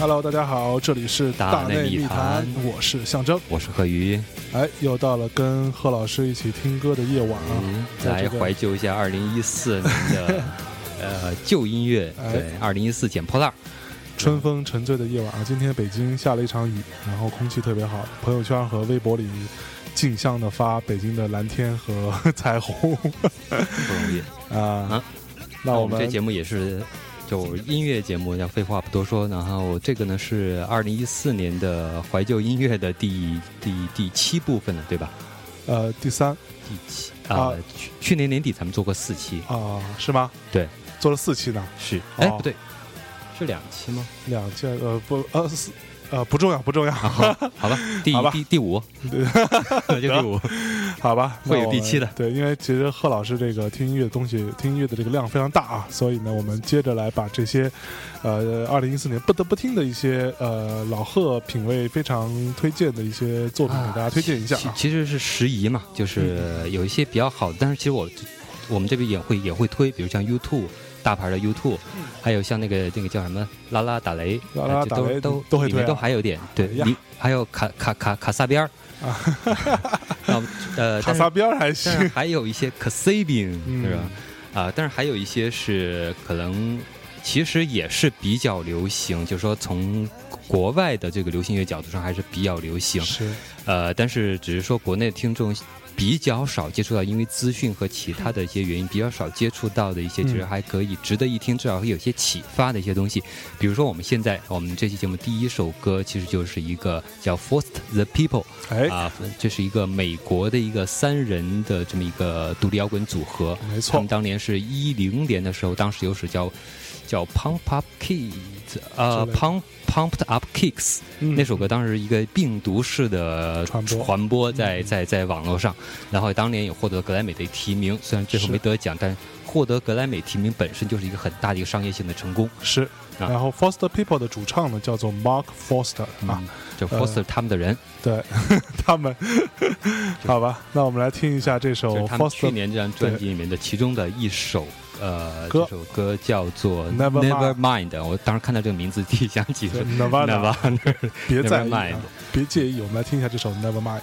Hello，大家好，这里是大内密内谈谈，我是象征。我是贺宇，哎，又到了跟贺老师一起听歌的夜晚啊！嗯，来怀旧一下二零一四年的呃旧音乐，哎对，二零一四捡破烂儿，春风沉醉的夜晚啊！今天北京下了一场雨，然后空气特别好，朋友圈和微博里竞相的发北京的蓝天和彩虹不容易。啊啊。那我们这节目也是就音乐节目，要废话不多说。然后这个呢是二零一四年的怀旧音乐的第第第七部分了，对吧？呃第三第七啊啊，去去年年底咱们做过四期，啊是吗？对，做了四期呢，是，哎哦不对，是两期吗？两期呃不呃四呃不重要不重要，啊好，好吧，第好吧。第第五，对。就第五，好吧，会有第七的。对，因为其实贺老师这个听音乐的东西，听音乐的这个量非常大啊，所以呢，我们接着来把这些，呃，二零一四年不得不听的一些呃老贺品味非常推荐的一些作品给大家推荐一下啊。其其实是时宜嘛，就是有一些比较好的，但是其实我我们这边也会也会推，比如像 U2 大牌的 U2，、还有像那个那个叫什么拉拉打雷，拉拉呃这打雷都都会里面都还有点对还有卡卡卡卡萨边儿。然后呃，卡萨边儿还但是行，还有一些嗯。是吧？啊，但是还有一些是可能其实也是比较流行，就是说从国外的这个流行乐角度上还是比较流行。是。呃，但是只是说国内听众比较少接触到，因为资讯和其他的一些原因比较少接触到的一些，嗯其实还可以值得一听，至少会有些启发的一些东西。比如说我们现在我们这期节目第一首歌其实就是一个叫 First the People 哎，啊，这是一个美国的一个三人的这么一个独立摇滚组合。没错他们，当年是一零年的时候，当时有首叫叫 Pump Up Kids，呃 Pumped Up Kicks，嗯那首歌当时一个病毒式的传播传播在在在网络上，然后当年也获得格莱美的提名，虽然最后没得奖，但获得格莱美提名本身就是一个很大的一个商业性的成功。是。啊然后 Foster People 的主唱呢叫做 Mark Foster 啊，嗯，就 Foster 他们的人，对 他们，好吧，那我们来听一下这首就是他们去 Foster 年这张专辑里面的其中的一首。呃，歌这首歌叫做 Never Never Mind。我当时看到这个名字，第一想起是 Nirvana，Nirvana。别在意 Never mind 啊，别介意，我们来听一下这首 Never Mind。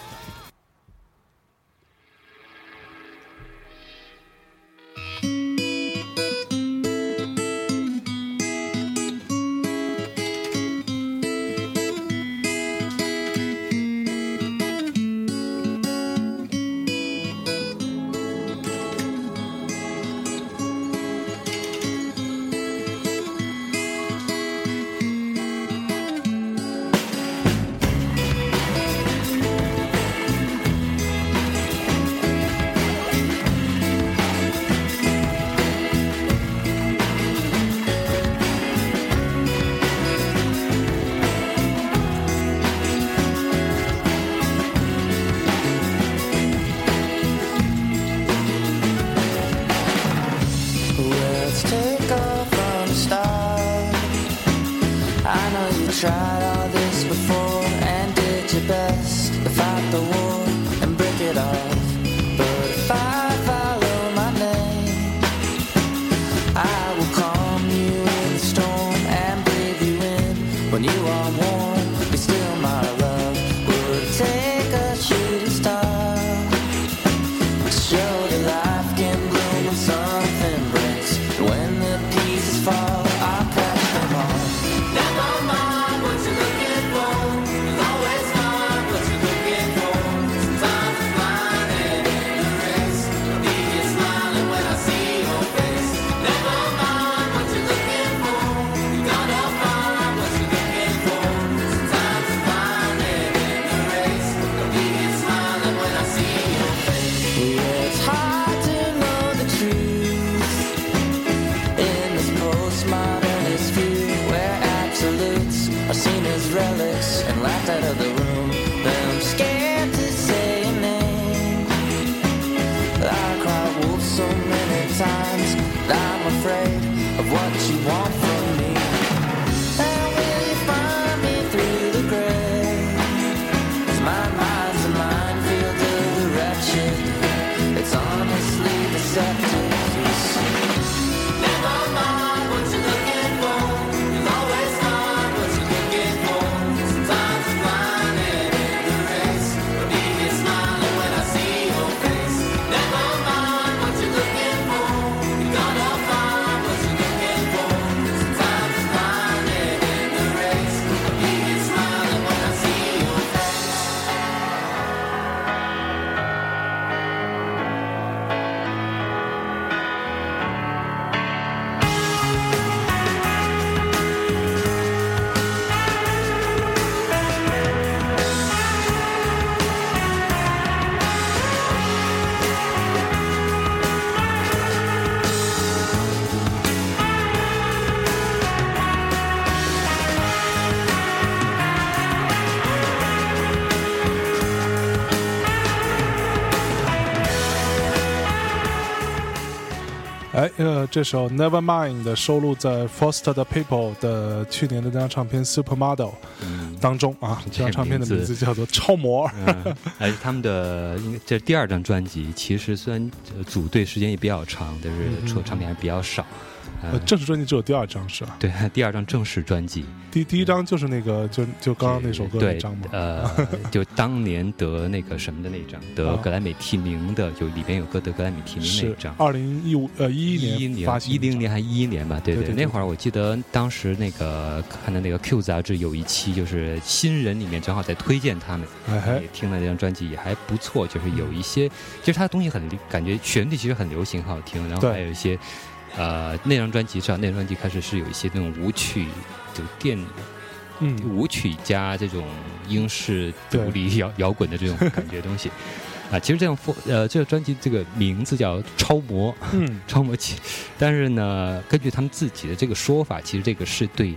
呃，这首 Nevermind 收录在 Foster the People 的去年的那张唱片 Supermodel 嗯，当中啊。这张唱片的名字叫做《超模》。嗯，而且他们的应该这是第二张专辑，其实虽然呃组队时间也比较长，但是出的唱片还比较少。呃，嗯，正式专辑只有第二张是吧？对，第二张正式专辑，第第一张就是那个，就就刚刚那首歌那对张嘛。呃，就当年得那个什么的那张，得啊格莱美提名的，就里边有歌得格莱美提名那张。二零一五呃一一一年发行一零年还一一年吧，对对对对那会儿我记得当时那个看的那个 Q 杂志有一期就是新人里面正好在推荐他们，也听了那张专辑也还不错，就是有一些，其实他的东西很感觉旋律其实很流行，很好听，然后还有一些，呃，那张专辑上那张专辑开始是有一些那种舞曲，就电嗯。舞曲加这种英式独立 摇摇滚的这种感觉东西。啊，其实这样呃，这个专辑这个名字叫《超模》，嗯。超模气，但是呢，根据他们自己的这个说法，其实这个是对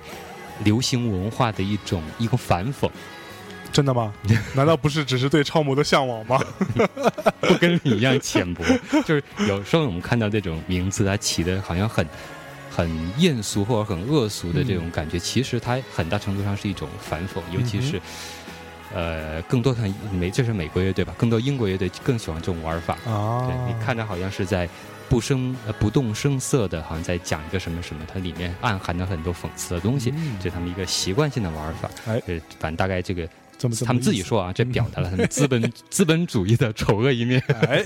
流行文化的一种一个反讽，真的吗？难道不是只是对超模的向往吗？不跟你一样浅薄。就是有时候我们看到这种名字，它起的好像很很艳俗或者很恶俗的这种感觉，其实它很大程度上是一种反讽，尤其是。呃，更多看美，这是美国乐队吧？更多英国乐队更喜欢这种玩法。啊，对你看着好像是在不声呃不动声色的，好像在讲一个什么什么，它里面暗含着很多讽刺的东西，嗯这是他们一个习惯性的玩法。哎呃，反正大概这个他们自己说啊，这表达了他们资本 资本主义的丑恶一面。哎，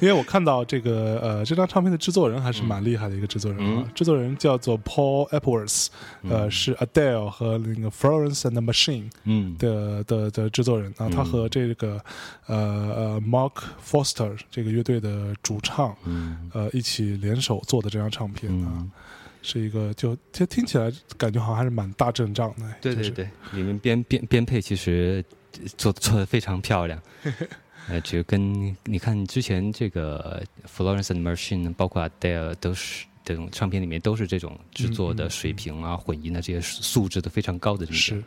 因为我看到这个呃，这张唱片的制作人还是蛮厉害的一个制作人啊，嗯。制作人叫做 Paul Epworth，呃，嗯。是 Adele 和那个 Florence and the Machine 嗯。的的的制作人啊，他嗯。和这个呃呃 Mark Foster 这个乐队的主唱嗯。呃一起联手做的这张唱片啊，嗯，是一个就就听起来感觉好像还是蛮大阵仗的，就是对对对，里面编编编配其实做做的非常漂亮。呃，就跟你看之前这个 Florence and Machine，包括 Adele 都是这种唱片里面都是这种制作的水平啊、混音的这些素质都非常高的这是种。。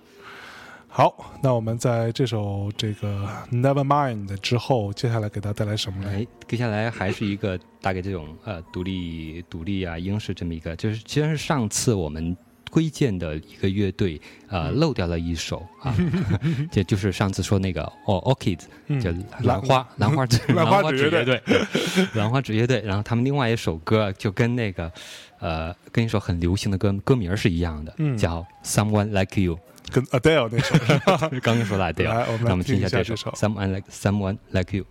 好，那我们在这首这个 Nevermind 之后，接下来给大家带来什么呢？哎，接下来还是一个大概这种呃独立独立啊英式这么一个，就是其实是上次我们推荐的一个乐队呃嗯。漏掉了一首啊，这就是上次说那个哦 Orchid 嗯叫 兰花兰花指兰花指指乐队。兰花指乐队，然后他们另外一首歌就跟那个呃跟一首很流行的歌歌名是一样的，嗯。叫 Someone Like You，跟 Adele 那首？刚刚说的 Adele，那我们听一下这首 Someone Like Someone Like You。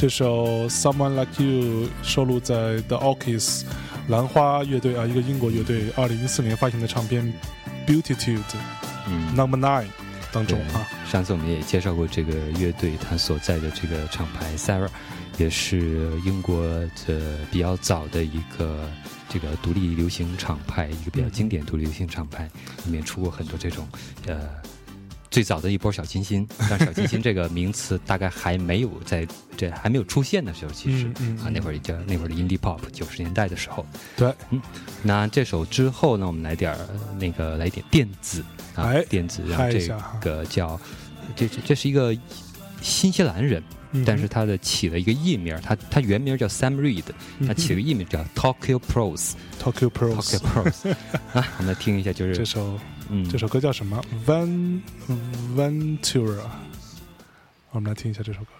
这首《Someone Like You》收录在 The Orchids 兰花乐队啊，一个英国乐队，二零一四年发行的唱片《Beautitude 嗯 Number Nine》当中啊。上次我们也介绍过这个乐队，它所在的这个厂牌 Sarah，也是英国的比较早的一个这个独立流行厂牌，一个比较经典独立流行厂牌，里面出过很多这种呃。最早的一波小清新，但小清新这个名词大概还没有在这还没有出现的时候，其实、嗯嗯啊那会儿叫那会儿的 indie pop，九十年代的时候，对，嗯那这首之后呢，我们来点儿那个来一点电子啊，哎电子然后这个叫这这这是一个新西兰人，嗯。但是他的起了一个艺名，他他原名叫 Sam Reed，他起了个艺名叫 Tokyo Pros。Tokyo Tokyo Pros Pros 啊，我们来听一下，就是这首这首歌叫什么？Van Ventura。我们来听一下这首歌。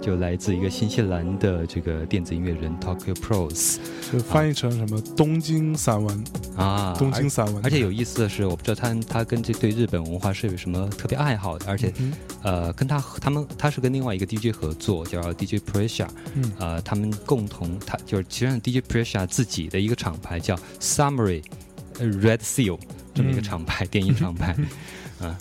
就来自一个新西兰的这个电子音乐人 Tokyo Pros 就翻译成什么东京散文，啊，东京散文，而且有意思的是，我不知道他他跟这对日本文化是有什么特别爱好的，而且嗯呃，跟他他们他是跟另外一个 DJ 合作，叫 DJ Pressure，嗯。呃，他们共同他就是其实上 DJ Pressure 自己的一个厂牌叫 Summary 呃 Red Seal 这么一个嗯。厂牌，电音厂牌，啊。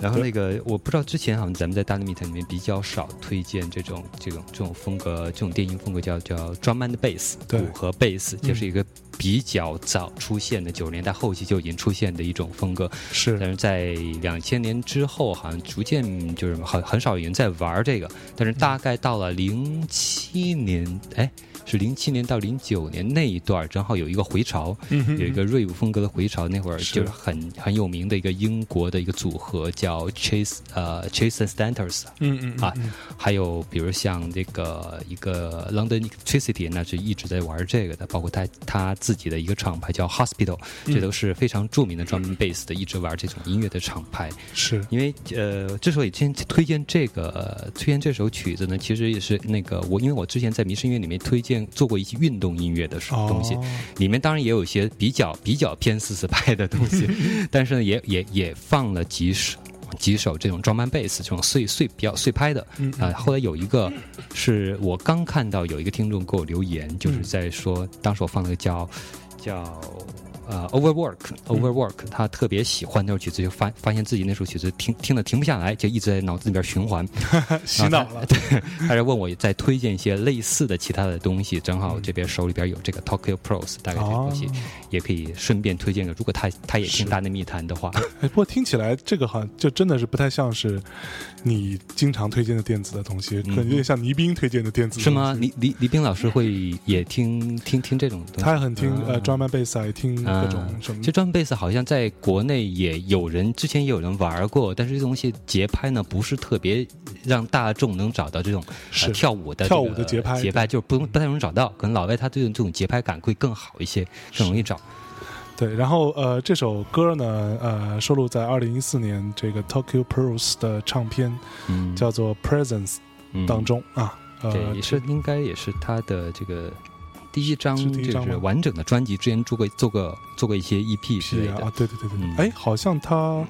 然后那个我不知道之前好像咱们在大 limit 里面比较少推荐这种这种这种风格这种电音风格叫叫 drum and bass 对。鼓和贝斯，就是一个比较早出现的九十年代后期就已经出现的一种风格，是。但是在两千年之后，好像逐渐就是很很少有人在玩这个，但是大概到了零七年，哎，是零七年到零九年那一段，正好有一个回潮，有一个瑞舞风格的回潮，那会儿就是。很很有名的一个英国的一个组合叫 Chase 呃 Chase and Stanters，嗯嗯嗯啊嗯。还有比如像这个一个 London Electricity，那是一直在玩这个的，包括他他自己的一个厂牌叫 Hospital，这都是非常著名的专门 bass 的，一直玩这种音乐的厂牌。是。因为呃，之所以今天推荐这个、呃推荐这首曲子呢，其实也是那个我，因为我之前在迷失音乐里面推荐做过一些运动音乐的东西，哦里面当然也有一些比较比较偏四四拍的东西，但是呢，也也也放了几首。几首这种装扮贝斯，这种碎碎比较碎拍的，嗯啊、后来有一个是我刚看到有一个听众给我留言，嗯就是在说，当时我放了个叫叫呃 Overwork Overwork，他特别喜欢那首曲子，就发发现自己那首曲子听听的停不下来，就一直在脑子里边循环，洗脑了。对，他就问我再推荐一些类似的其他的东西，正好这边手里边有这个 Tokyo Pros，大概这个东西、哦也可以顺便推荐给，如果他他也听是大内密谈的话，哎，不过听起来这个好像就真的是不太像是你经常推荐的电子的东西，可能有点像倪斌推荐的电子的是吗？东西？李李李冰老师会也听听听这种东西？他也很听呃啊 drum and bass，也听各种啊什么其实 drum bass 好像在国内也有人之前也有人玩过，但是这东西节拍呢不是特别让大众能找到这种、跳舞的、跳舞的节拍节拍就是不不太容易找到。可能老外他对这种节拍感会更好一些，更容易找。对，然后呃，这首歌呢，呃，收录在二零一四年这个 Tokyo Pearls 的唱片嗯，叫做 Presence 嗯当中、啊，呃，对，也是应该也是他的这个第一张，就是张完整的专辑，之前做过做过做过一些 EP 之类的。是啊，对对对对哎、好像他，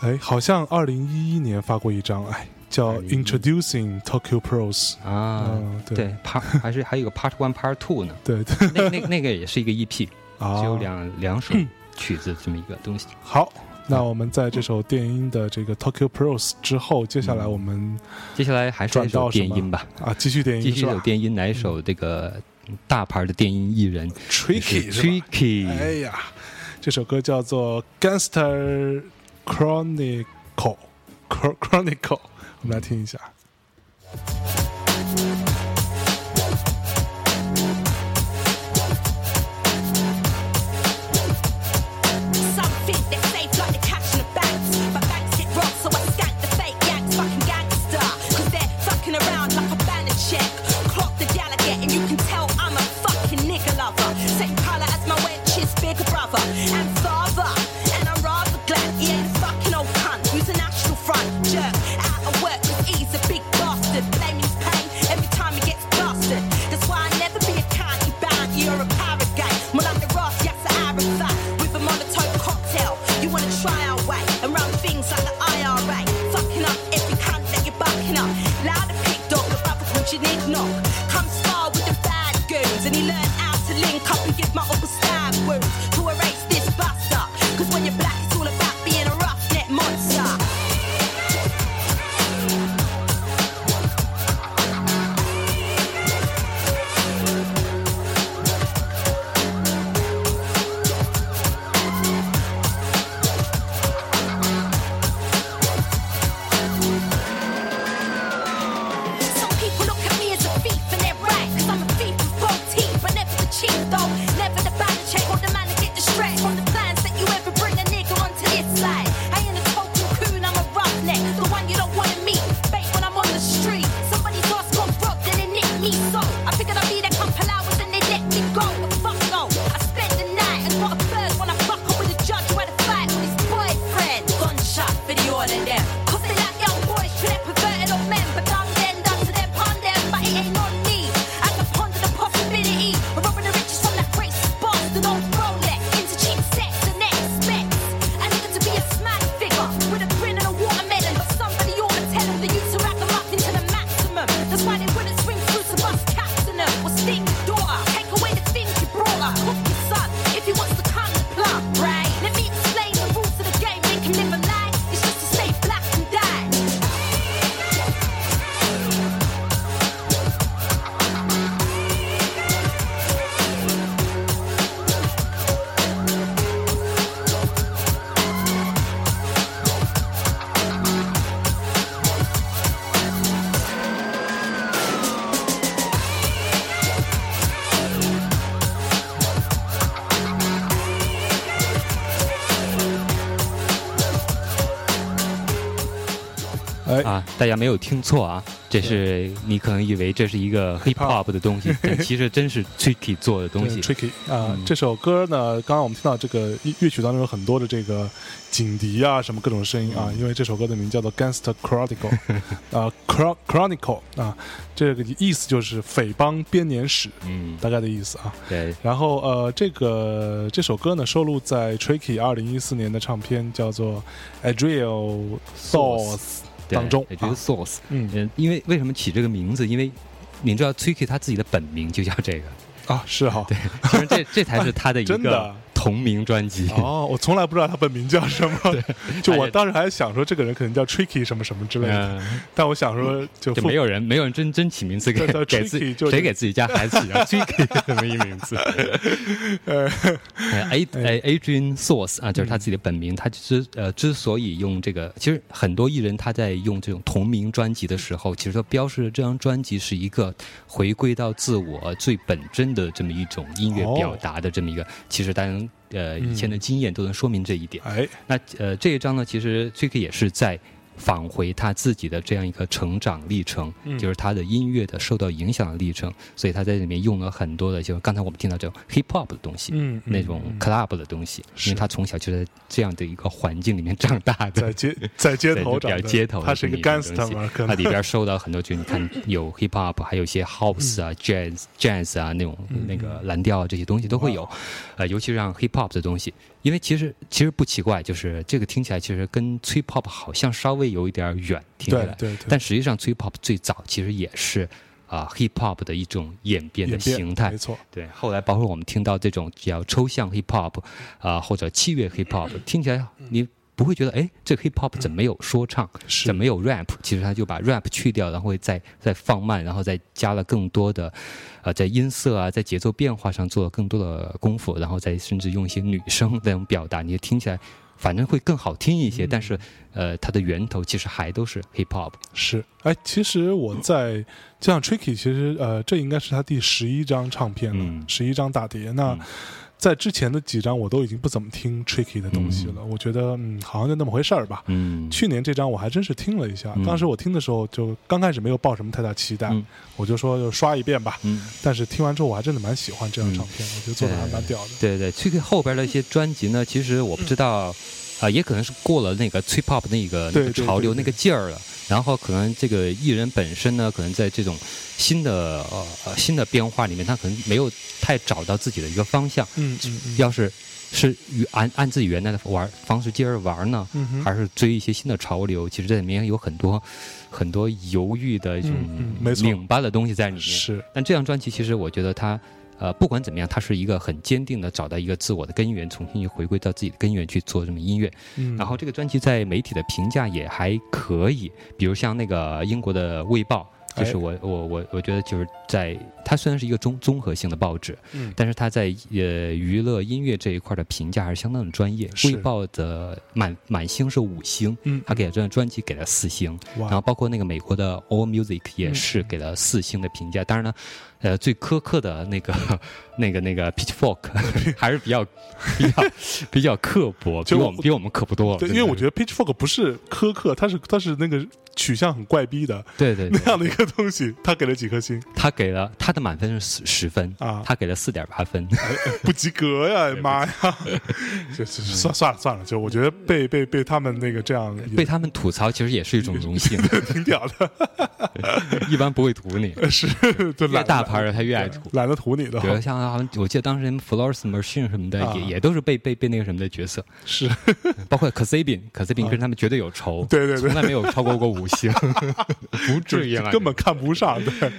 哎，好像二零一一年发过一张，哎，叫 Introducing Tokyo Pearls，啊，嗯对。对，Part 还是还有个 Part One、Part Two 呢，对对。那那那个也是一个 EP，啊，只有两两首曲子这么一个东西。好。那我们在这首电音的这个 Tokyo Pearls 之后，接下来我们接下来还是转到电音吧，啊继续电音是吧？续有电音，来一首这个大牌的电音艺人 Tricky Tricky，哎呀，这首歌叫做《Gangster Chronicle》Chro- Chronicle，我们来听一下。大家没有听错啊，这是你可能以为这是一个 hip hop 的东西，但其实真是 Tricky 做的东西。Tricky 啊、嗯这首歌呢，刚刚我们听到这个乐乐曲当中有很多的这个警笛啊，什么各种声音嗯。啊，因为这首歌的名叫做《Gangster Chronicle 》啊，Chron Chronicle 啊，这个意思就是匪帮编年史，嗯，大概的意思啊。对，然后呃，这个这首歌呢收录在 Tricky 二零一四年的唱片叫做《Adriel 对当中也觉得啊。Source，嗯。嗯，因为为什么起这个名字？因为你知道 Tricky 他自己的本名就叫这个，啊是哈，对其实这这才是他的一 真的个同名专辑。哦，我从来不知道他本名叫什么，就我当时还想说这个人可能叫 Tricky 什么什么之类的，嗯，但我想说就就没有人没有人真真起名字给叫给自己，就是谁给自己家孩子起叫 Tricky 这么一名字？呃哎，A 哎 Adrian Source 啊，就是他自己的本名。他之呃之所以用这个，其实很多艺人他在用这种同名专辑的时候，其实都标示着这张专辑是一个回归到自我最本真的这么一种音乐哦表达的这么一个。其实大家呃以前的经验都能说明这一点。哎那呃这一张呢，其实 Tricky 也是在。返回他自己的这样一个成长历程，嗯。就是他的音乐的受到影响的历程，所以他在里面用了很多的，就是刚才我们听到这种 hip hop 的东西，嗯那种嗯 club 的东西，因为他从小就在这样的一个环境里面长大的，在街在街头长的，街头的他是一个 gangster 他里边受到很多，就你看 有 hip hop，还有一些 house 啊、jazz jazz 啊那种嗯那个蓝调啊这些东西都会有，呃，尤其是像 hip hop 的东西，因为其实其实不奇怪，就是这个听起来其实跟 trip hop 好像稍微有一点远，听起来，对对对，但实际上 trip hop 最早其实也是啊、hip hop 的一种演变的形态。没，错，对，后来包括我们听到这种比较抽象 hip hop 啊、或者器乐 hip hop，听起来你不会觉得哎，这 hip hop 怎么没有说唱，是。怎么没有 rap？其实他就把 rap 去掉，然后再再放慢，然后再加了更多的呃在音色啊，在节奏变化上做了更多的功夫，然后再甚至用一些女声那种表达，你就听起来反正会更好听一些。但是呃，它的源头其实还都是 hip hop。是，哎，其实我在就像 Tricky，其实呃，这应该是他第十一张唱片了嗯，十一、张大碟。那、嗯在之前的几张我都已经不怎么听 Tricky 的东西了，我觉得嗯，好像就那么回事儿吧。嗯，去年这张我还真是听了一下，嗯当时我听的时候就刚开始没有抱什么太大期待，嗯我就说就刷一遍吧。嗯。但是听完之后我还真的蛮喜欢这张唱片，我觉得做的还蛮屌的。对对，，Tricky 后边的一些专辑呢，其实我不知道，啊、也可能是过了那个 trip hop 那个那个潮流那个劲儿了。然后可能这个艺人本身呢，可能在这种新的呃呃新的变化里面，他可能没有太找到自己的一个方向。嗯嗯嗯，要是是与按按自己原来的玩方式接着玩呢，嗯哼还是追一些新的潮流？其实这里面有很多很多犹豫的一种拧巴的东西在里面。是但这张专辑其实我觉得它，呃，不管怎么样，他是一个很坚定的找到一个自我的根源，重新去回归到自己的根源去做这么音乐。嗯，然后这个专辑在媒体的评价也还可以，比如像那个英国的《卫报》。就是哎我我我我觉得就是在它虽然是一个综综合性的报纸，嗯但是它在呃娱乐音乐这一块的评价还是相当的专业。卫报的满满星是五星，嗯，他给了这张专辑给了四星。然后，包括那个美国的 All Music 也是给了四星的评价。当然呢，呃，最苛刻的那个、那个、那个 Pitchfork 还是比较、比较、比较刻薄，比我们比我们刻薄多了。对，因为我觉得 Pitchfork 不是苛刻，它是它是那个取向很怪逼的对对对，那样的一个东西，他给了几颗星他给了他的满分是十十分啊他给了四点八分。不及格呀，妈呀！就就算算了算了，就我觉得被被被他们那个这样被他们吐槽其实也是一种荣幸，挺屌的，一般不会吐你。是就越大牌的他越爱涂。懒得涂你的。比，如像好像我记得当时 Florence Machine 什么的，啊。也也都是被被被那个什么的角色，是。包括 k a s a b i n k a s a b i n 跟他们绝对有仇，对对对。从来没有超过过五星，不至于了，根本看不上。对，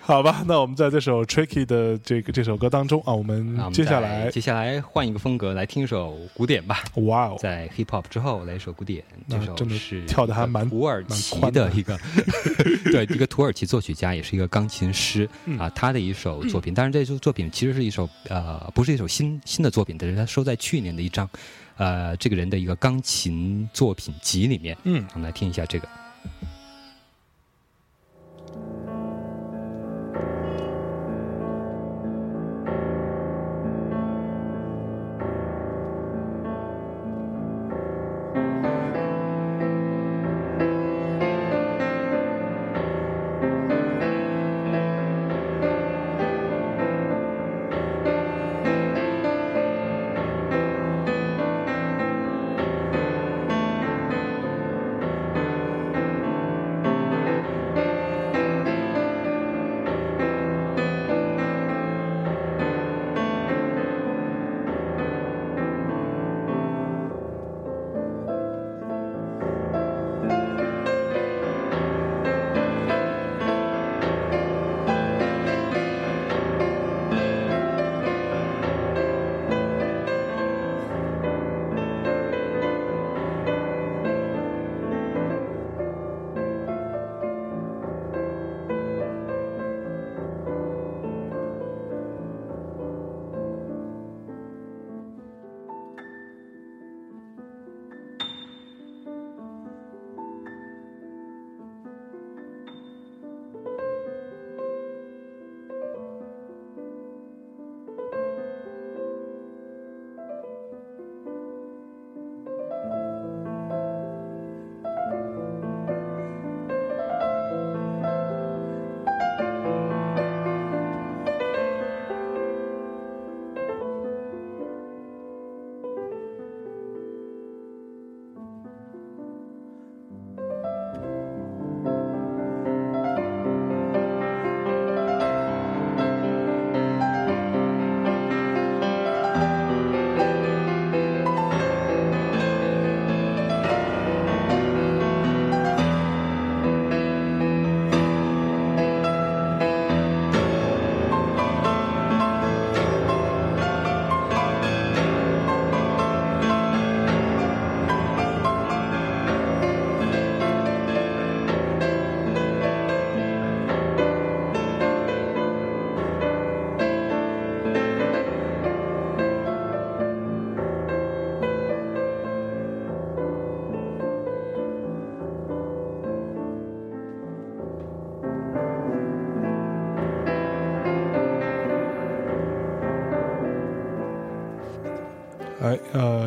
好吧，那我们在这首 Tricky 的这个这首歌当中啊，我们接下来接下来换一个风格来听一首古典吧，哇哦，在 hip hop 之后来一首古典，这首真的是跳的还蛮土耳其的的一个，对，一个土耳其作曲家，也是一个钢琴师嗯啊，他的一首作品，但是这首作品其实是一首呃不是一首新新的作品，但是他收在去年的一张呃这个人的一个钢琴作品集里面，嗯。我们来听一下这个。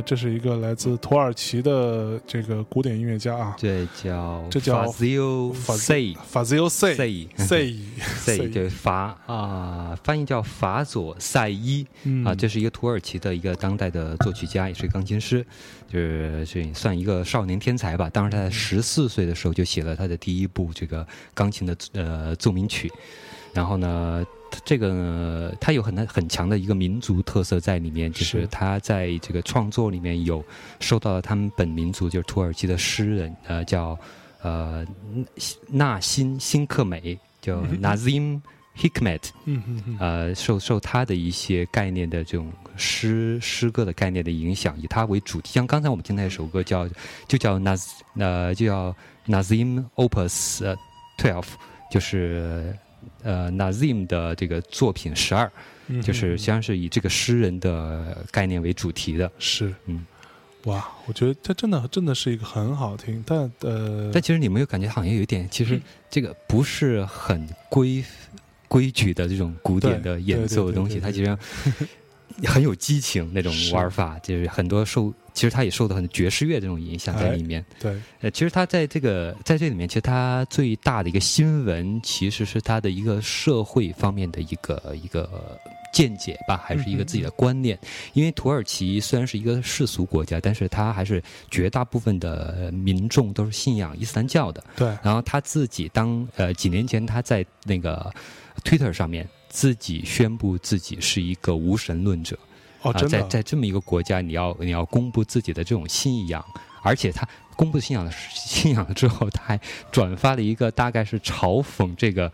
这是一个来自土耳其的这个古典音乐家啊，这叫这叫 Fazil Say Fazil Say Say Say Say，就是法啊，翻译叫法佐赛伊。嗯。啊，这是一个土耳其的一个当代的作曲家，也是一钢琴师，就是这算一个少年天才吧。当时他在十四岁的时候就写了他的第一部这个钢琴的呃奏鸣曲，然后呢。他这个呢，他有很很强的一个民族特色在里面，就是。是他在这个创作里面有受到了他们本民族，就是土耳其的诗人，呃，叫呃纳辛辛克美，叫 Nazim Hikmet，嗯嗯嗯。呃，受受他的一些概念的这种诗诗歌的概念的影响，以他为主题。像刚才我们听那首歌叫就叫 Naz 呃就叫 Nazim Opus 呃 Twelve，就是呃 Nazim 的这个作品十二，嗯，就是嗯实际上是以这个诗人的概念为主题的。是。嗯，哇，我觉得这真的真的是一个很好听，但呃，但其实你没有感觉好像有一点，其实这个不是很规规矩的这种古典的演奏的东西，它其实 很有激情那种玩法，就是很多受，其实他也受到很爵士乐这种影响在哎里面。对，呃，其实他在这个在这里面，其实他最大的一个新闻，其实是他的一个社会方面的一个一个见解吧，还是一个自己的观念。因为土耳其虽然是一个世俗国家，但是它还是绝大部分的民众都是信仰伊斯兰教的。对，然后他自己当呃几年前他在那个 Twitter 上面自己宣布自己是一个无神论者。哦，啊，真的，在在这么一个国家，你要你要公布自己的这种信仰，而且他公布信仰的信仰了之后，他还转发了一个大概是嘲讽这个。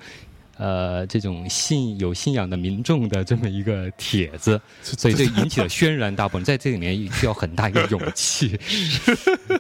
呃，这种信有信仰的民众的这么一个帖子，所以这引起了轩然大波。在这里面需要很大一个勇气，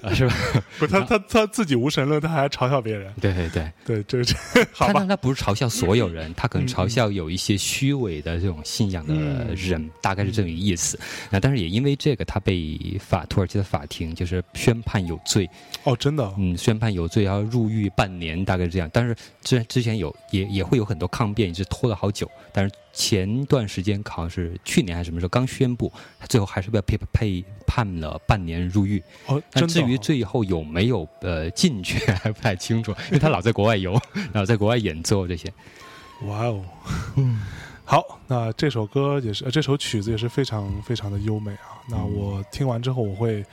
啊 是吧？不，他他他自己无神论，他还嘲笑别人，对对对，对，这这 好吧他但，他不是嘲笑所有人，他可能嘲笑有一些虚伪的这种信仰的人，大概是这个意思。那但是也因为这个，他被法土耳其的法庭就是宣判有罪，哦，真的哦，嗯，宣判有罪，要入狱半年，大概是这样。但是之之前有也也会有很多抗辩，一直拖了好久。但是前段时间好像是去年还是什么时候刚宣布，他最后还是被被被判了半年入狱。哦，但至于最后有没有呃进去还不太清楚，因为他老在国外游，然后在国外演奏这些。哇哦，嗯 好，那这首歌也是，呃，这首曲子也是非常非常的优美啊。那嗯我听完之后，我会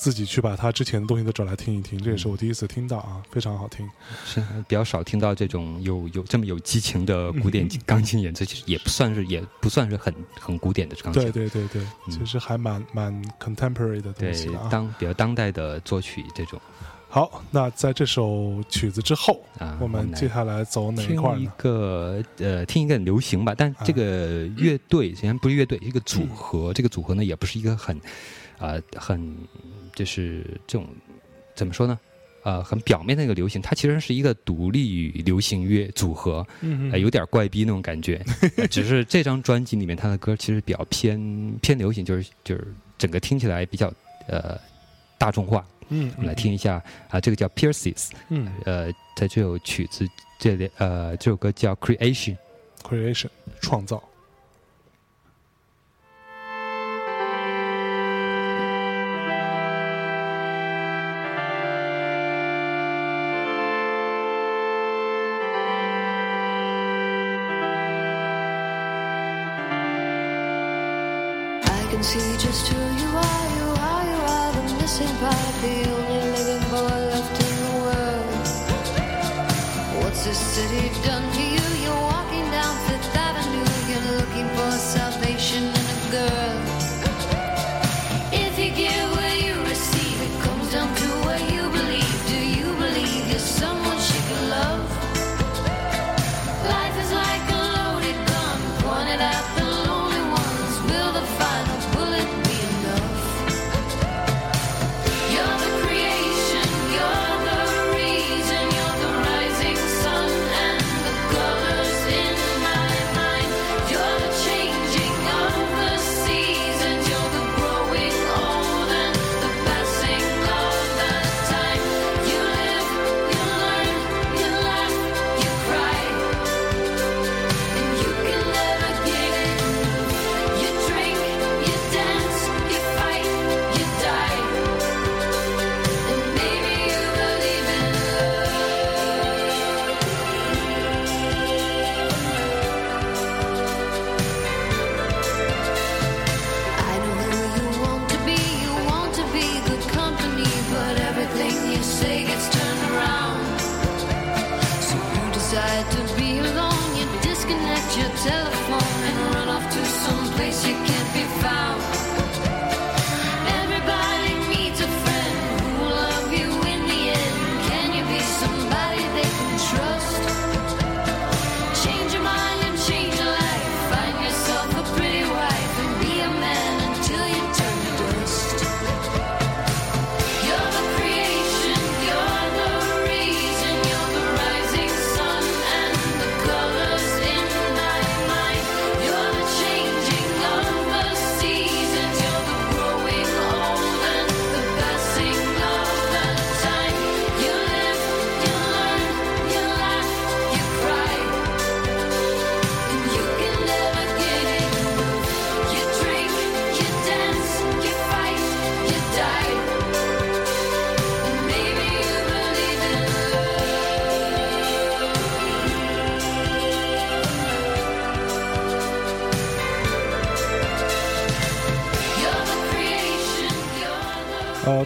自己去把他之前的东西都找来听一听，这也是我第一次听到啊，非常好听。是比较少听到这种有有这么有激情的古典 钢琴演奏，其实也不算是也不算是很很古典的钢琴。对对对对，嗯其实还蛮蛮 contemporary 的东对西的啊。当比较当代的作曲这种好，那在这首曲子之后，啊，我们接下来走哪一听一？个呃，听一个流行吧，但这个乐队虽然不是乐队，一个组合，这个组合呢也不是一个很呃很就是这种怎么说呢？呃，很表面的一个流行，它其实是一个独立流行乐组合，嗯呃，有点怪逼那种感觉。呃只是这张专辑里面，他的歌其实比较偏偏流行，就是就是整个听起来比较呃大众化。嗯，我们来听一下啊、这个叫 Pierces，嗯呃，在这首曲子这里呃这首歌叫 Creation。，creation 创造。that he'd done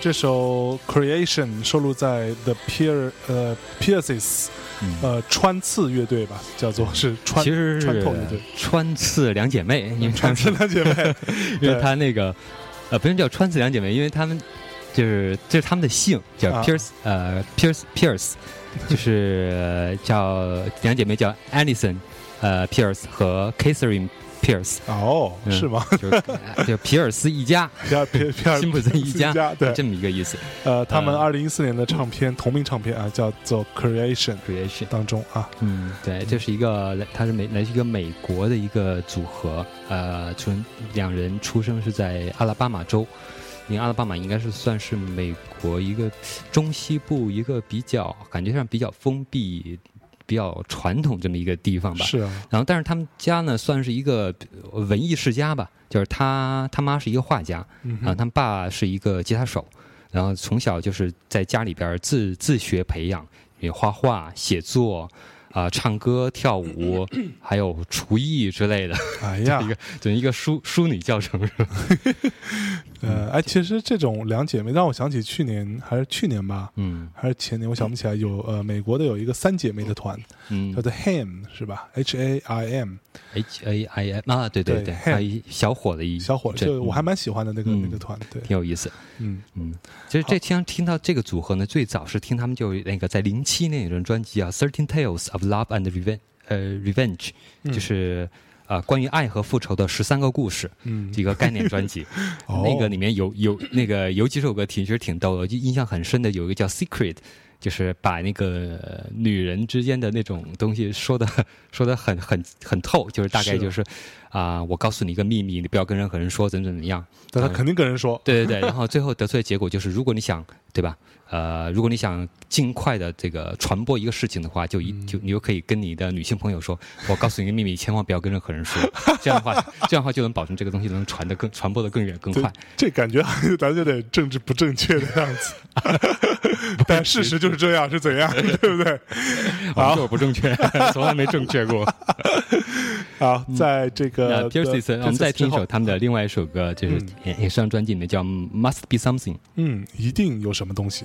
这首 Creation 收录在 The Pier 呃 Pierces 嗯。呃穿刺乐队吧，叫做是穿其实是穿透乐队，川刺两姐妹，因为穿刺两姐妹，因为对她那个呃不用叫穿刺两姐妹，因为她们就是这是她们的姓叫啊。Pierce、呃 Pierce Pierce，就是呃叫两姐妹叫 Alison 呃 Pierce 和 Catherine Pierce，哦，嗯是吗？就是呃就皮尔斯一家，皮尔皮皮尔辛普森一家，对，这么一个意思。呃，他们呃二零一四年的唱片同名唱片啊，叫做 Creation Creation，当中啊，嗯，对，这是一个来，它是美来自一个美国的一个组合，呃，出两人出生是在阿拉巴马州，因为阿拉巴马应该是算是美国一个中西部一个比较感觉上比较封闭、比较传统这么一个地方吧。是啊，然后，但是他们家呢，算是一个呃文艺世家吧，就是他他妈是一个画家，啊，他们爸是一个吉他手，然后从小就是在家里边自自学培养，也画画、写作。啊、唱歌、跳舞，还有厨艺之类的，哎呀 一，个等于一个淑淑女教程是吧？呃，哎，其实这种两姐妹让我想起去年还是去年吧，嗯还是前年，我想不起来，有呃美国的有一个三姐妹的团，嗯叫做 Ham 是吧？H A I M，H A I M 啊，对对对还有一小伙的一小伙，这就我还蛮喜欢的那个嗯那个团，对，挺有意思。嗯嗯，其实这听听到这个组合呢，最早是听他们就那个在零七年有张专辑啊，《Thirteen Tales of Love and Revenge》，呃，Revenge，嗯就是啊、呃关于爱和复仇的十三个故事，嗯，一个概念专辑。哦 那个里面有有那个有几首歌其实挺逗的，就印象很深的有一个叫《Secret》。就是把那个呃女人之间的那种东西说的说的很很很透，就是大概就是啊、我告诉你一个秘密，你不要跟任何人说，怎么怎么样。但他肯定跟人说，对对对，然后最后得出的结果就是，如果你想，对吧？呃，如果你想尽快的这个传播一个事情的话，就一就你就可以跟你的女性朋友说，我告诉你一个秘密，千万不要跟任何人说。这样的话，这样的话就能保证这个东西能传的更传播的更远更快。，这感觉好像咱有点政治不正确的样子，但事实就是这样，是怎样，对不对？好我们就是不正确，从来没正确过。好，在这个我们再听一首他们的另外一首歌，就是嗯也也是张专辑里面叫《Must Be Something》。嗯，一定有什么东西。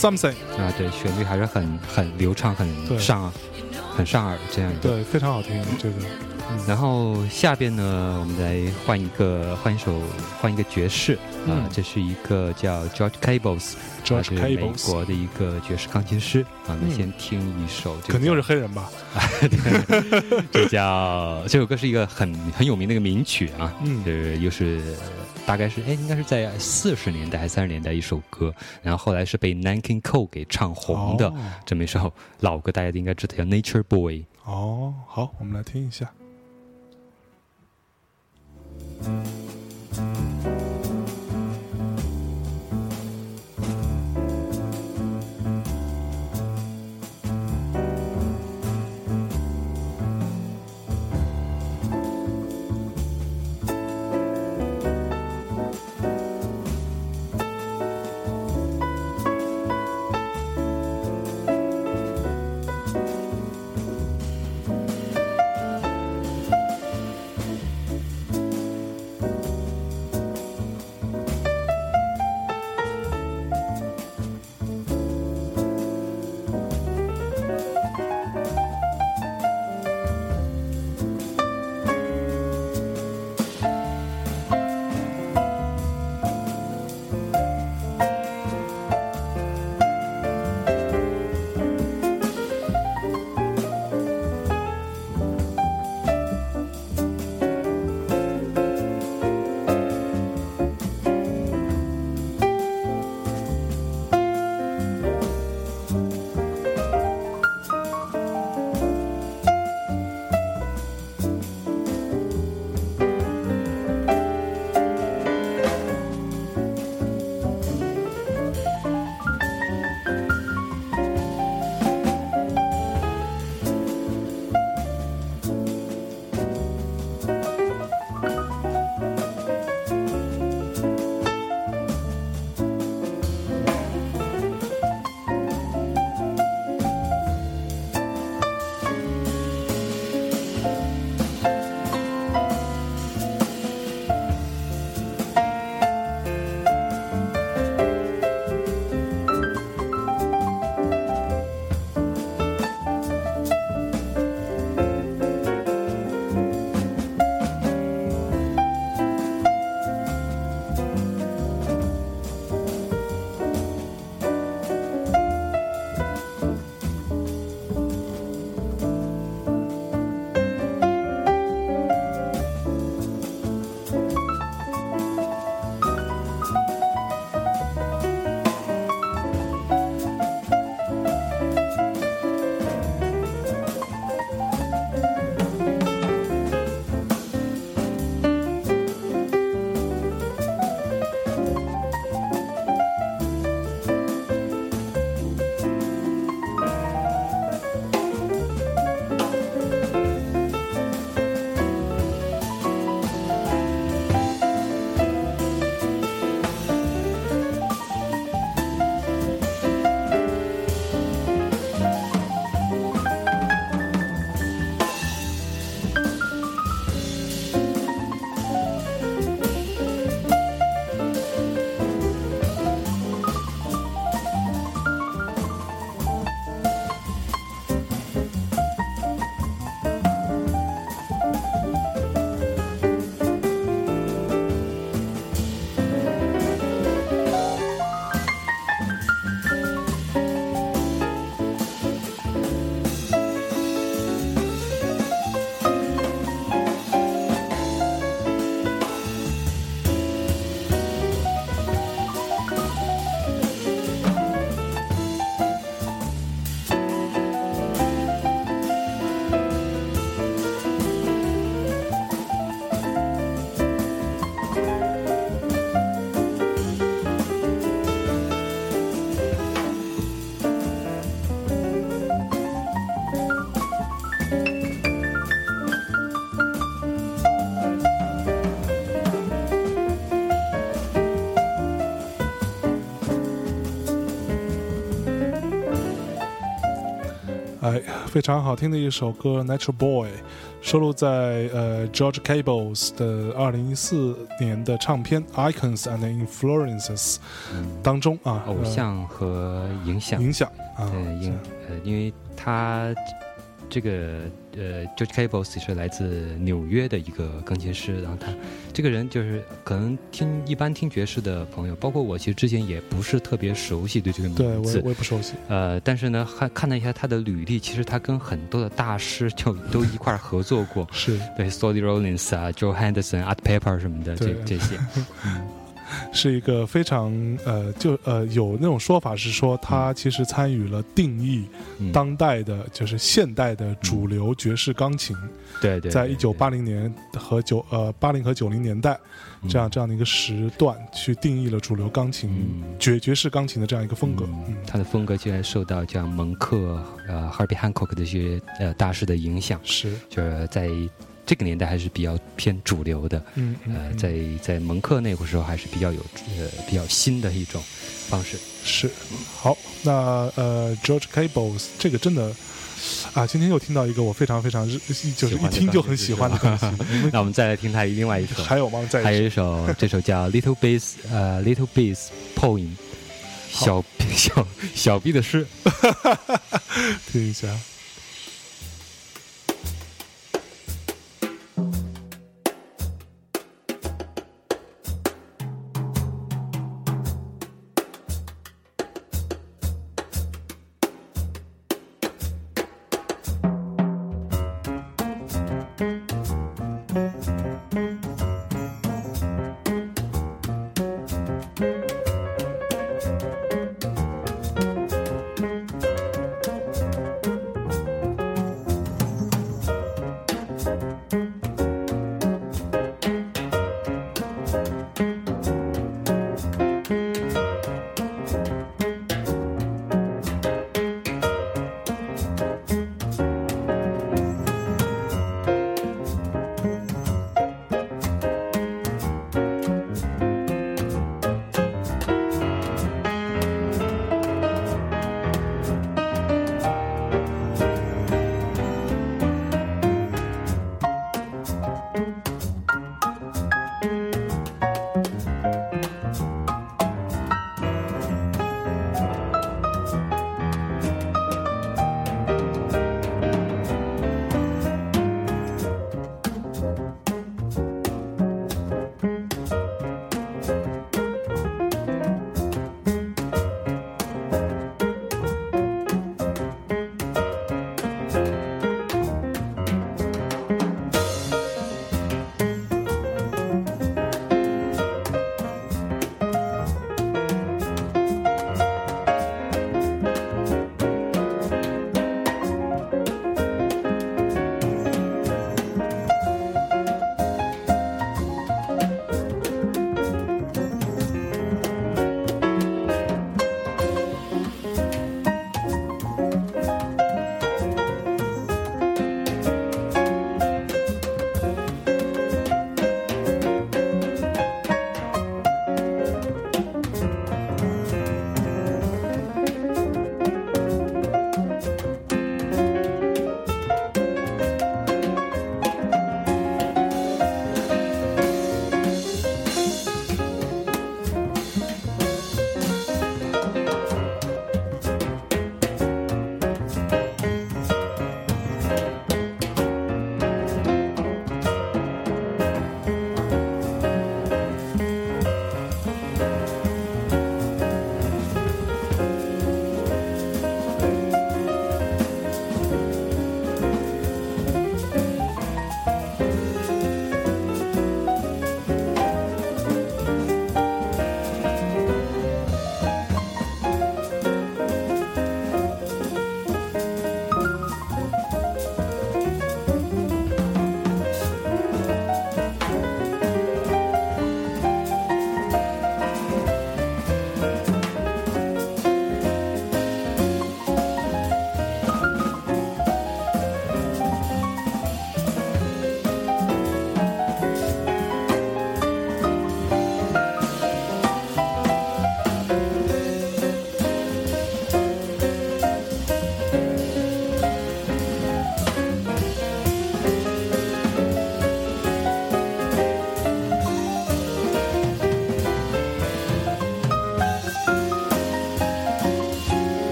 something，啊，对，旋律还是很很流畅，很上，很上耳这样的。对，非常好听。这个然后下边呢，我们来换一个，换一首，换一个爵士啊、嗯这是一个叫 George Cables，他是美国的一个爵士钢琴师啊。那嗯先听一首，这肯定又是黑人吧？这叫这首歌是一个很很有名的一个名曲啊，嗯是，又是大概是哎，应该是在四十年代还是三十年代一首歌，然后后来是被 Nanking Cole 给唱红的、哦这么一首老歌，大家都应该知道叫 Nature Boy。哦，好，我们来听一下。非常好听的一首歌《Natural Boy》，收录在呃 George Cables 的二零一四年的唱片《Icons and Influences》当中啊，偶像和影响呃，影响啊，对，因呃，因为他这个呃，George Cables 是来自纽约的一个钢琴师，然后他这个人就是可能听一般听爵士的朋友，包括我，其实之前也不是特别熟悉对这个对我也名字我。也不熟悉，呃，但是呢，看看了一下他的履历，其实他跟很多的大师就都一块儿合作过，是。对 s o l y Rollins 啊，Joe Henderson、Art Pepper 什么的，这这些，是一个非常呃，就呃有那种说法是说他其实参与了定义嗯。当代的，就是现代的主流爵士钢琴，对对，对在一九八零年和九呃八零和九零年代这样这样的一个时段，去定义了主流钢琴嗯。爵爵士钢琴的这样一个风格。嗯。嗯，他的风格竟然受到像蒙克、呃 Herbie Hancock 的这些呃大师的影响，是，就是在这个年代还是比较偏主流的。嗯在在蒙克那个时候还是比较有呃比较新的一种方式。是好，那呃，George Cables 这个真的啊，今天又听到一个我非常非常日就是一听就很喜欢的东西。那我们再来听他另外一首，还有吗？再还有一首，这首叫 Little Bass 呃 Little Bass Poem，小 小小 B 的诗。听一下。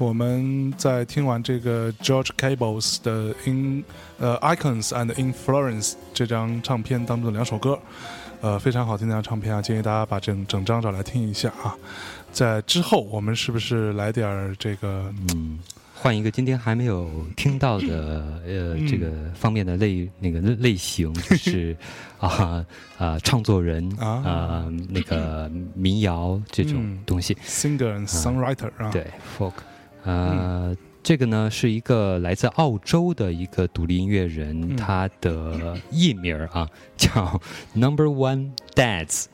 我们在听完这个 George Cables 的《In 呃 Icons and Influence》这张唱片当中的两首歌，呃，非常好听的一张唱片啊，建议大家把整整张找来听一下啊。在之后，我们是不是来点儿这个？嗯，换一个今天还没有听到的呃嗯这个方面的类那个类类型，就是 啊啊创作人啊。啊那个民谣这种嗯。东西，singer and songwriter 啊，对 folk，呃。这个呢是一个来自澳洲的一个独立音乐人，嗯他的艺名啊叫 Number One Dads。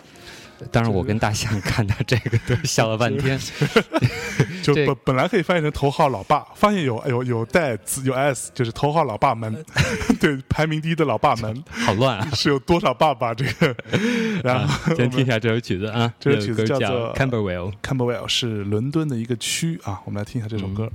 当然，我跟大象看到这个都笑了半天。就本本来可以翻译成头号老爸，发现有有有带字有 s，就是头号老爸们，对，排名第一的老爸们好乱啊！是有多少爸爸？这个，然后先听一下这首曲子啊，这首曲子叫叫做 Camberwell。Camberwell 是伦敦的一个区啊，我们来听一下这首歌。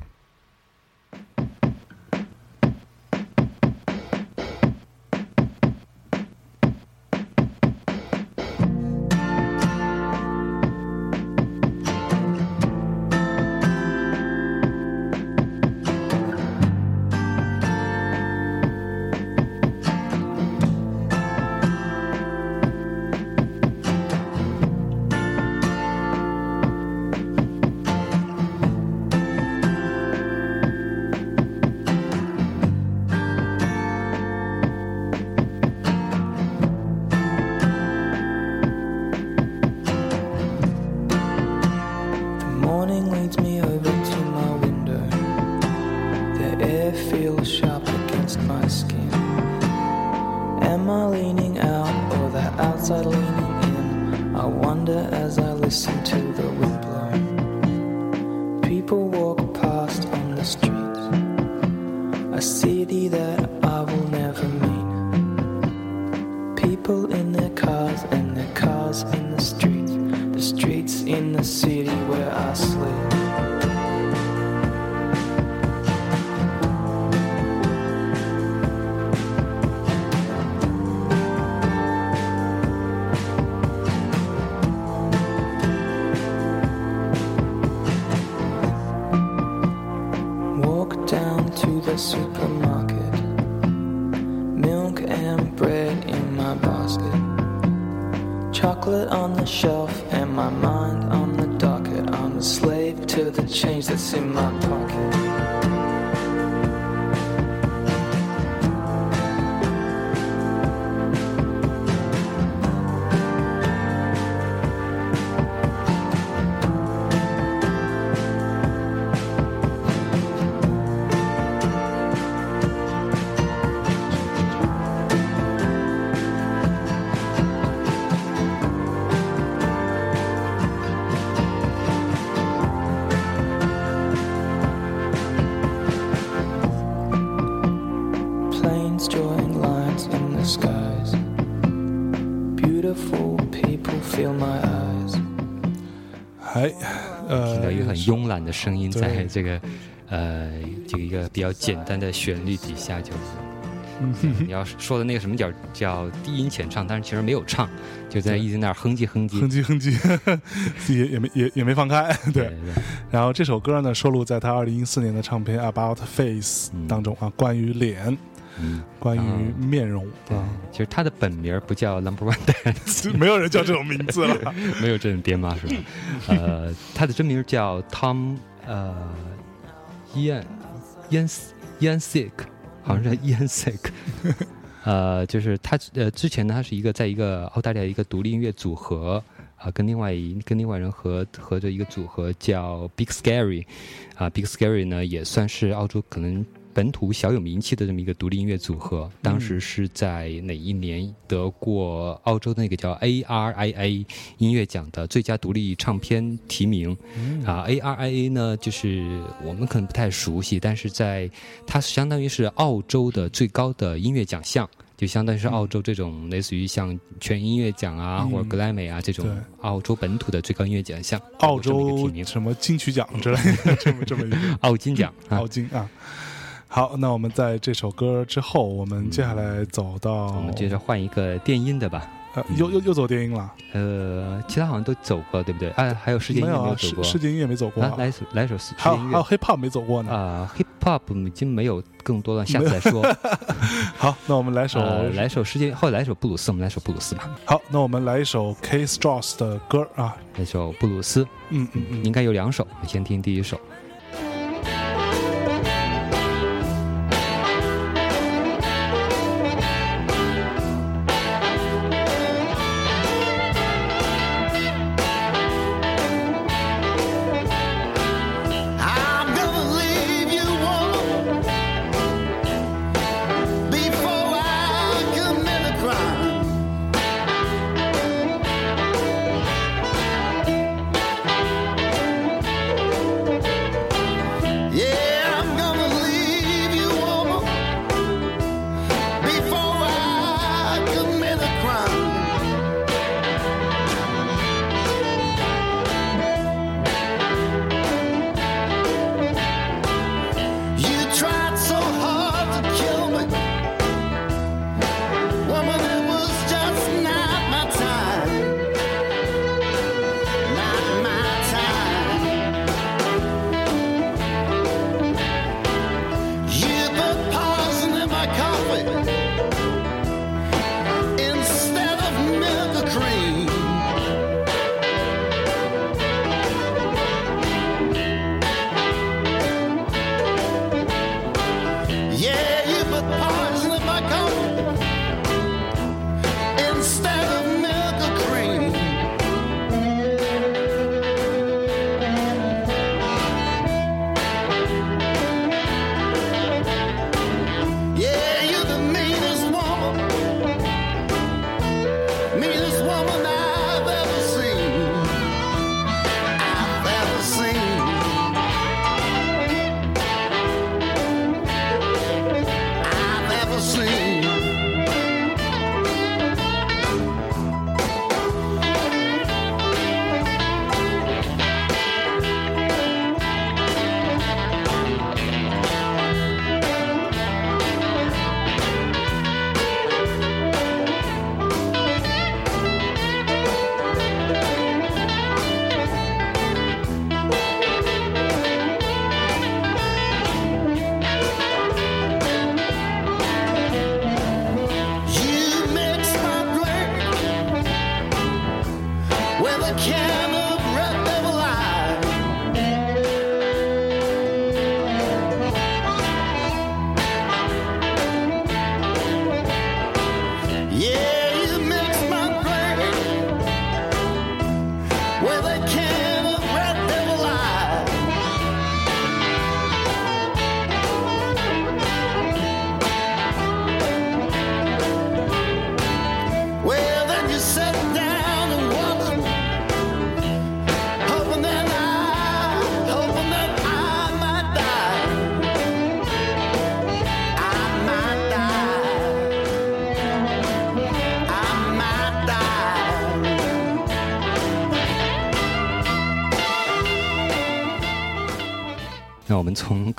慵懒的声音，在这个呃这个一个比较简单的旋律底下就。你要说的那个什么叫叫低音浅唱，但是其实没有唱，就在一直那儿哼唧哼唧。哼唧哼唧，自 己也也没也也没放开，对。对对，然后这首歌呢，收录在他二零一四年的唱片《About Face 嗯》当中啊，关于脸，嗯，关于面容对啊，，其实他的本名不叫 Number One Dance，没有人叫这种名字了。没有这种编码是吧？呃，他的真名叫 Tom 呃 Yan Yan Yan Sick，好像是 Yan Sick。呃，就是他呃，之前呢，他是一个在一个澳大利亚一个独立音乐组合啊、跟另外一跟另外人合合着一个组合叫 Big Scary，啊、b i g Scary 呢也算是澳洲可能本土小有名气的这么一个独立音乐组合。当时是在哪一年得过澳洲的那个叫 ARIA 音乐奖的最佳独立唱片提名？啊，ARIA 呢，就是我们可能不太熟悉，但是在它相当于是澳洲的最高的音乐奖项。就相当于是澳洲这种类似于像全音乐奖啊，嗯或者格莱美啊这种对澳洲本土的最高音乐奖项，澳洲什么金曲奖之类的，这么这么一个 澳金奖啊澳，金啊。好，那我们在这首歌之后，我们接下来走到我们接着换一个电音的吧。呃，又又又走电音了？呃，其他好像都走过，对不对？哎，还有世界音乐没有走过。世世界音乐没走过啊啊，，来首来一首世界音乐 hip hop 没走过呢。啊，hip hop 已经没有更多了，下次再说。好，那我们来首呃，来首世界，后来来首布鲁斯，我们来首布鲁斯吧，好，那我们来一首 K Strauss 的歌啊，来首布鲁斯，嗯嗯嗯，应该有两首，我先听第一首。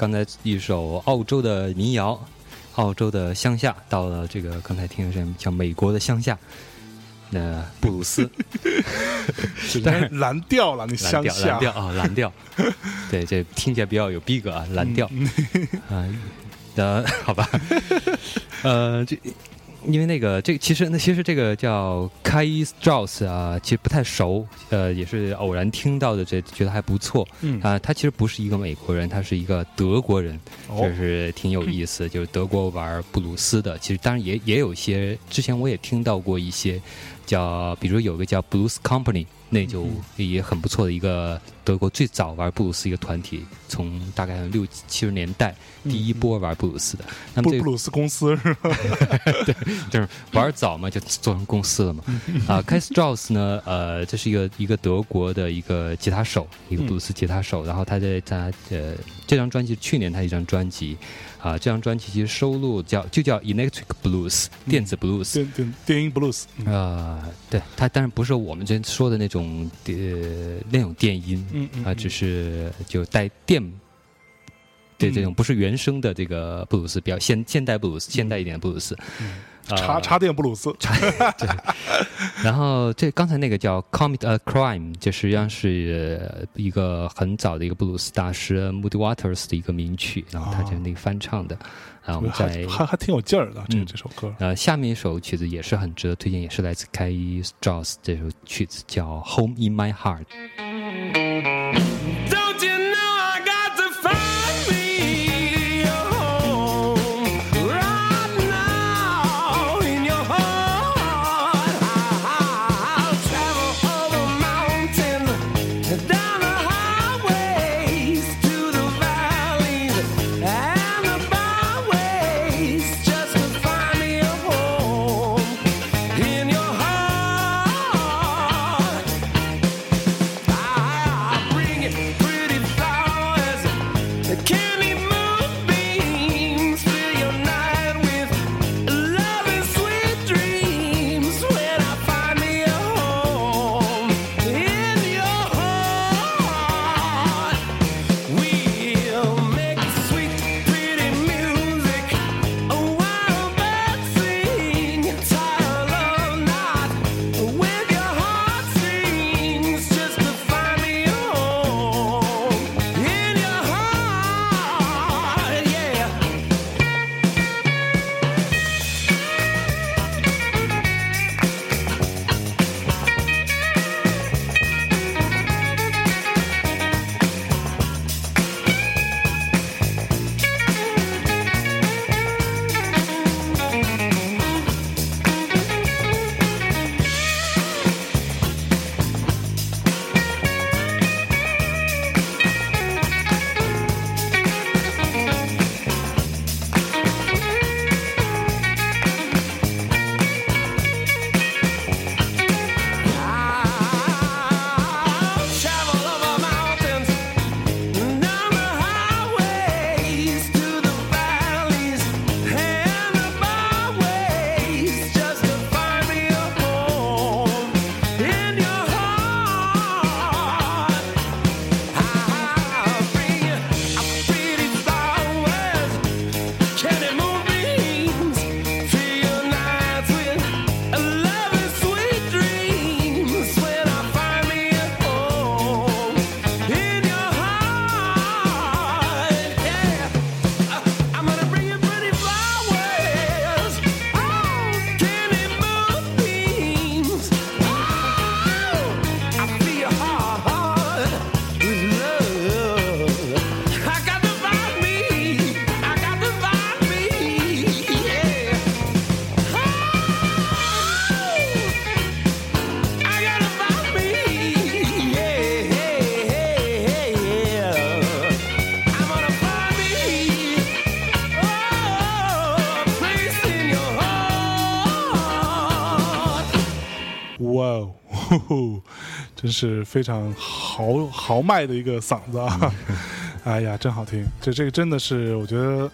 刚才一首澳洲的民谣，澳洲的乡下，到了这个刚才听的是叫美国的乡下，那布鲁斯。但是蓝调了，你蓝调乡下。蓝调啊蓝调，对，这听起来比较有逼格啊，蓝调。啊，呃，好吧，呃，这。因为那个，这其实那其实这个叫 Kai Strauss 啊，其实不太熟，呃，也是偶然听到的，这觉得还不错。嗯啊、他其实不是一个美国人，他是一个德国人，哦这是挺有意思。就是德国玩布鲁斯的，其实当然也也有一些，之前我也听到过一些叫，比如有个叫 Blues Company，那就也很不错的一个德国最早玩布鲁斯一个团体，从大概六七十年代第一波玩布鲁斯的。那么这个布布鲁斯公司是吧？对就是玩早嘛，就做成公司了嘛。啊 k a s Strauss 呢，呃，这是一个一个德国的一个吉他手，一个布鲁斯吉他手。然后他在他呃这张专辑，去年他一张专辑，啊，这张专辑其实收录叫就叫 Electric Blues 电子 blues。电电电音 blues，嗯呃，对，它当然不是我们之前说的那种呃那种电音，嗯嗯啊，只是就带电对这种不是原生的这个布鲁斯，比较现现代布鲁斯，现代一点的布鲁斯。呃插插电布鲁斯，然后这刚才那个叫《Commit a Crime》，这实际上是呃一个很早的一个布鲁斯大师 Moody Waters 的一个名曲，然后他就那个翻唱的。啊，我们再还还还挺有劲儿的，这嗯这首歌。呃下面一首曲子也是很值得推荐，也是来自 k y Strauss 这首曲子叫《Home in My Heart》。真是非常豪豪迈的一个嗓子啊！哎呀，真好听。这这个真的是，我觉得，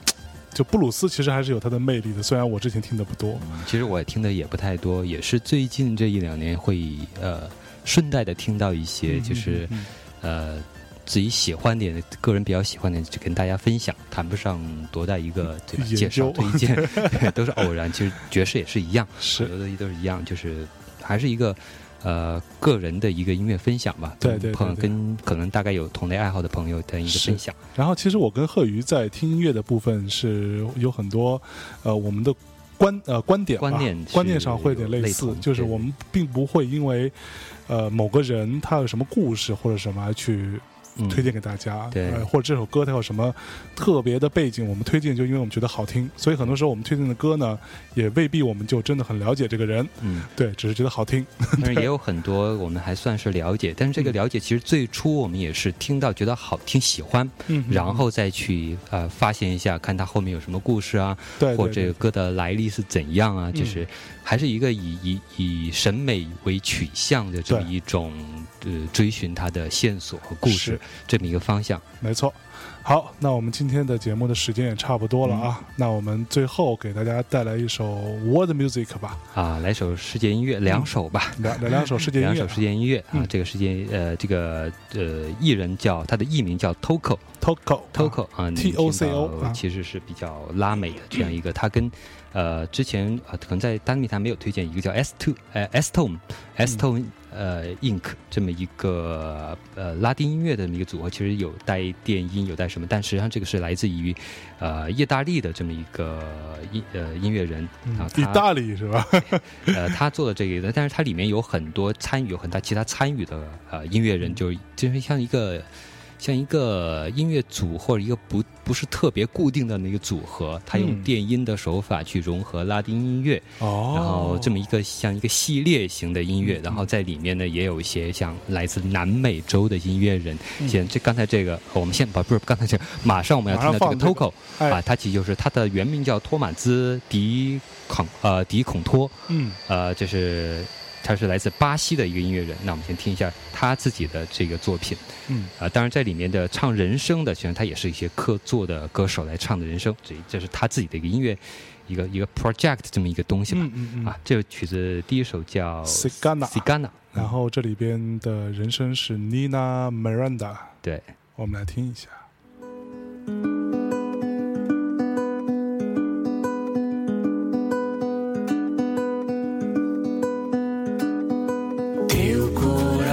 就布鲁斯其实还是有它的魅力的。虽然我之前听的不多，其实我也听的也不太多，也是最近这一两年会呃顺带的听到一些，就是、嗯呃自己喜欢点的，个人比较喜欢的，就跟大家分享，谈不上多大一个对吧研介绍 推荐，都是偶然。其实爵士也是一样，是很多东西都是一样，就是还是一个。呃，个人的一个音乐分享吧，对对朋跟可能大概有同类爱好的朋友的一个分享。然后其实我跟贺瑜在听音乐的部分是有很多呃我们的观呃观点观念观念上会有点类似就是我们并不会因为呃某个人他有什么故事或者什么而去嗯推荐给大家，对。呃，或者这首歌它有什么特别的背景，我们推荐就因为我们觉得好听，所以很多时候我们推荐的歌呢，也未必我们就真的很了解这个人，嗯，对，只是觉得好听，但是 也有很多我们还算是了解，但是这个了解其实最初我们也是听到觉得好听喜欢，嗯然后再去呃发现一下，看它后面有什么故事啊，对，对或这个歌的来历是怎样啊，嗯就是还是一个以以以审美为取向的这么一种呃追寻它的线索和故事。这么一个方向。没错。好，那我们今天的节目的时间也差不多了啊。那我们最后给大家带来一首 World Music 吧，啊，来首世界音乐，两首吧。两两两首世界音乐，两首世界音乐啊，嗯这个世界呃，这个呃艺人叫他的艺名叫 Toco Toco Toco 啊 T O C O 其实是比较拉美的这样一个，他跟呃之前呃可能在单密谈没有推荐一个叫 S Two 呃 S Tone S Tone 呃 Inc 这么一个呃拉丁音乐的这么一个组合，其实有带电音，有带什么，但实际上这个是来自于呃意大利的这么一个音呃音乐人啊，意大利是吧？呃，他做的这个，但是它里面有很多参与，有很大其他参与的呃音乐人，就就是像一个像一个音乐组或者一个不不是特别固定的那个组合，他用嗯电音的手法去融合拉丁音乐，哦，然后这么一个像一个系列型的音乐，然后在里面呢也有一些像来自南美洲的音乐人，像这刚才这个我们先把不是刚才这个，马上我们要听到这个 Toco 哎。啊，他其实就是他的原名叫托马兹迪孔呃迪孔托。嗯，呃，这是他是来自巴西的一个音乐人。那我们先听一下他自己的这个作品。嗯，啊、当然在里面的唱人声的，其实际上他也是一些客座的歌手来唱的人声，这这是他自己的一个音乐，一个一个 project 这么一个东西吧。嗯嗯嗯啊，这个曲子第一首叫 Cigana，然后这里边的人声是 Nina Miranda，对，我们来听一下。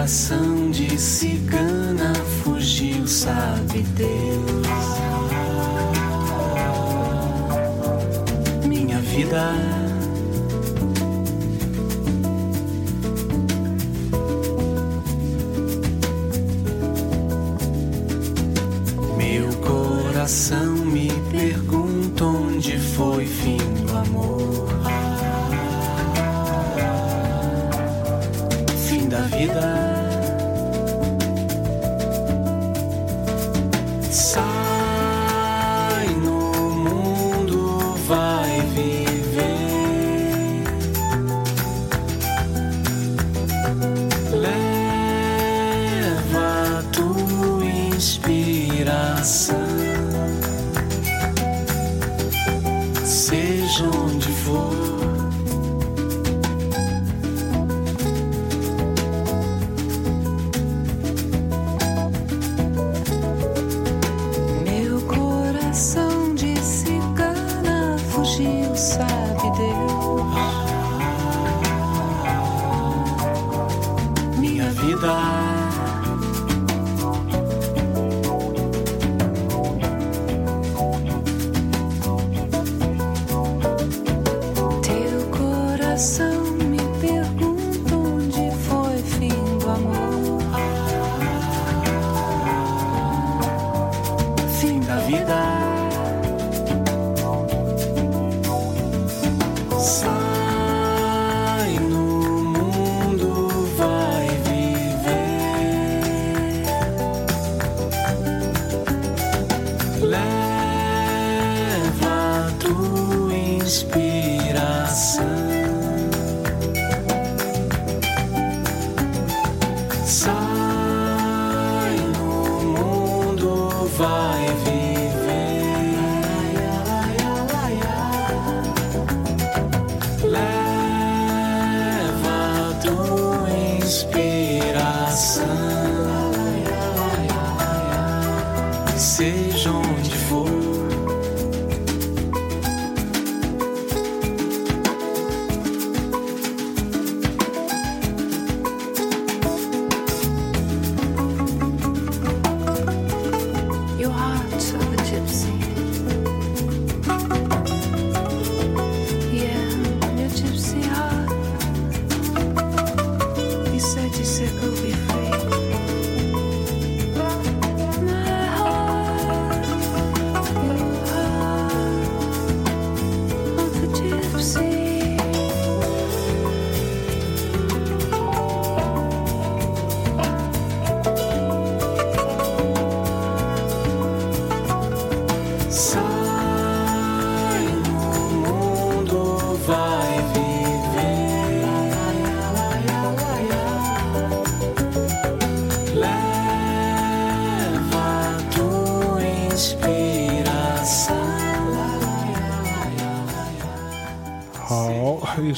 Coração de cigana fugiu, sabe Deus. Minha vida. Meu coração me pergunta onde foi fim do amor. fim da vida.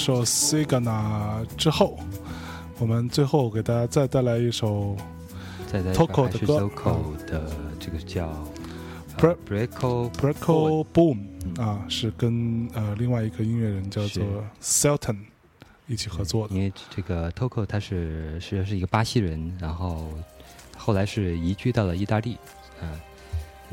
首《Sigana》之后，我们最后给大家再带来一首再在 Toko 还是的歌的这个叫 Bre- Breako Breako Boom 嗯。啊，是跟呃另外一个音乐人叫做 Selton 一起合作的。因为这个 Toko 他是实际上是一个巴西人，然后后来是移居到了意大利，啊、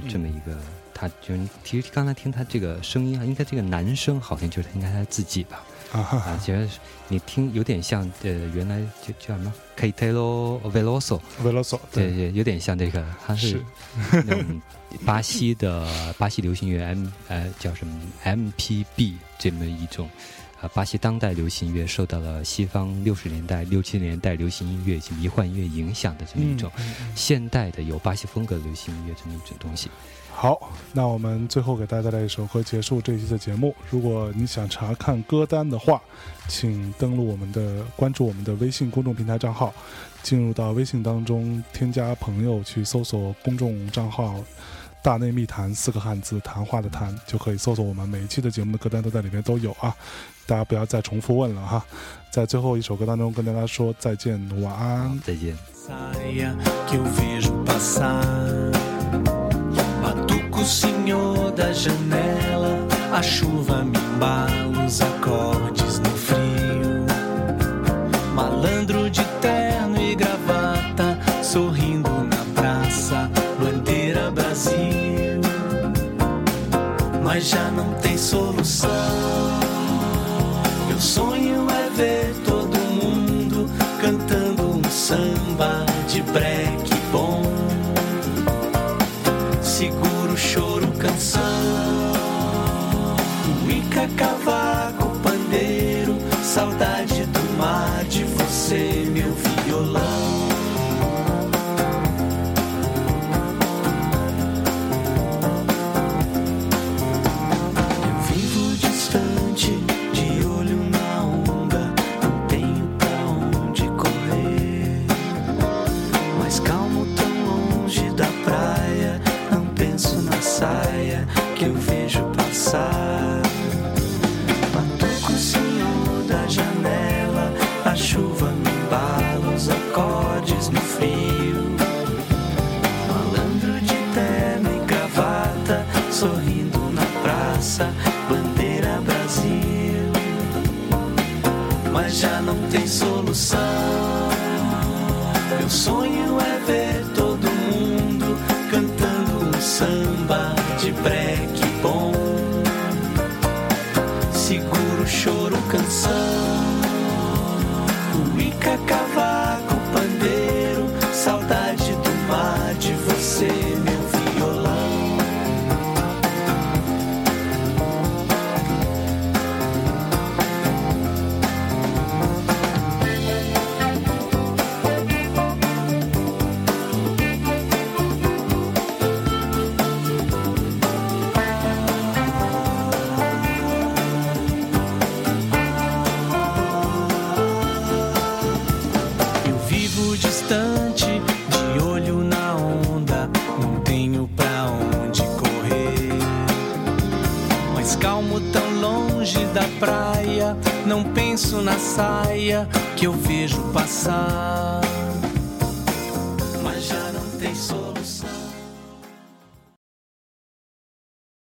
这么一个，他就其实刚才听他这个声音啊，应该这个男生好像就是应该他自己吧，啊其实你听有点像呃原来就叫什么？Caetano Veloso，，Veloso 对。对对，有点像这个，他是是。那种巴西的巴西流行乐 M 呃叫什么？MPB 这么一种。啊，巴西当代流行乐受到了西方六十年代、六七年代流行音乐以及迷幻音乐影响的这么一种现代的有巴西风格的流行音乐这么一种东西。好，那我们最后给大家带来一首歌结束这一期的节目。如果你想查看歌单的话，请登录我们的关注我们的微信公众平台账号，进入到微信当中添加朋友去搜索公众账号“大内密谈”四个汉字“谈话”的谈，就可以搜索我们每一期的节目的歌单都在里面都有啊。大家不要再重复问了哈，在最后一首歌当中跟大家说再见，晚安。再见。O senhor da janela, a chuva me embala os acordes no frio. Malandro de terno e gravata, sorrindo na praça, bandeira Brasil. Mas já não But.